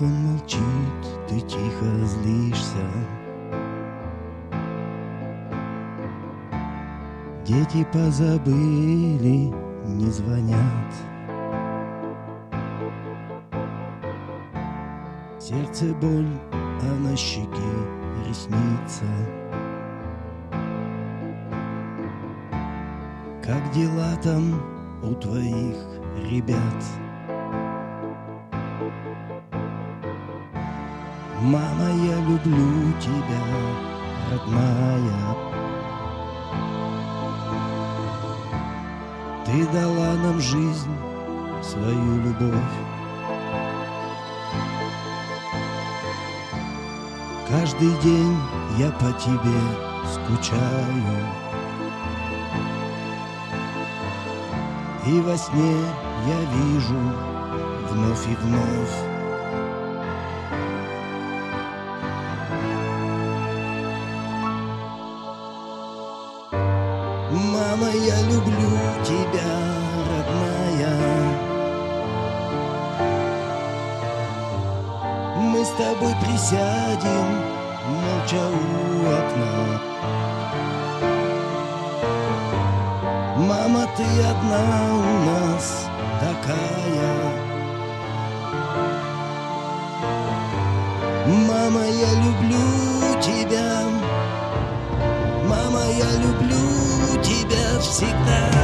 молчит, ты тихо злишься. Дети позабыли, не звонят. Сердце боль, а на щеке ресница. Как дела там у твоих ребят? Мама, я люблю тебя, родная. Ты дала нам жизнь, свою любовь. Каждый день я по тебе скучаю. И во сне я вижу вновь и вновь Мама, я люблю тебя, родная. Мы с тобой присядем молча у окна. Мама, ты одна у нас такая. Мама, я люблю тебя. Мама, я люблю тебя всегда Тихо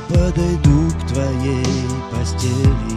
подойду к твоей постели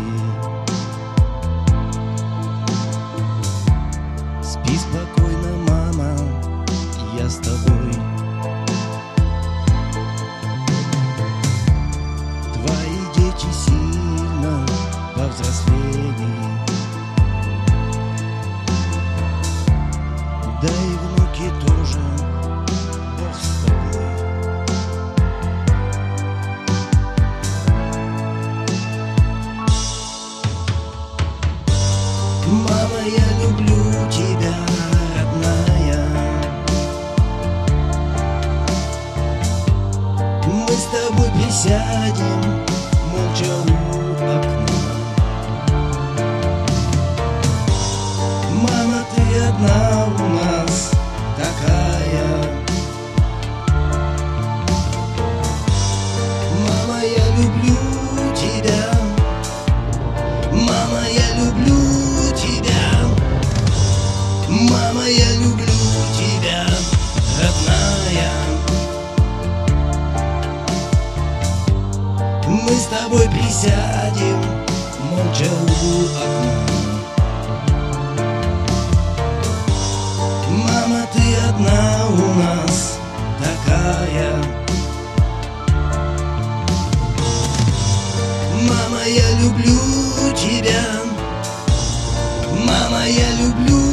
тобой присядем молча у окна. Мама, ты одна у нас такая. Мама, я люблю тебя. Мама, я люблю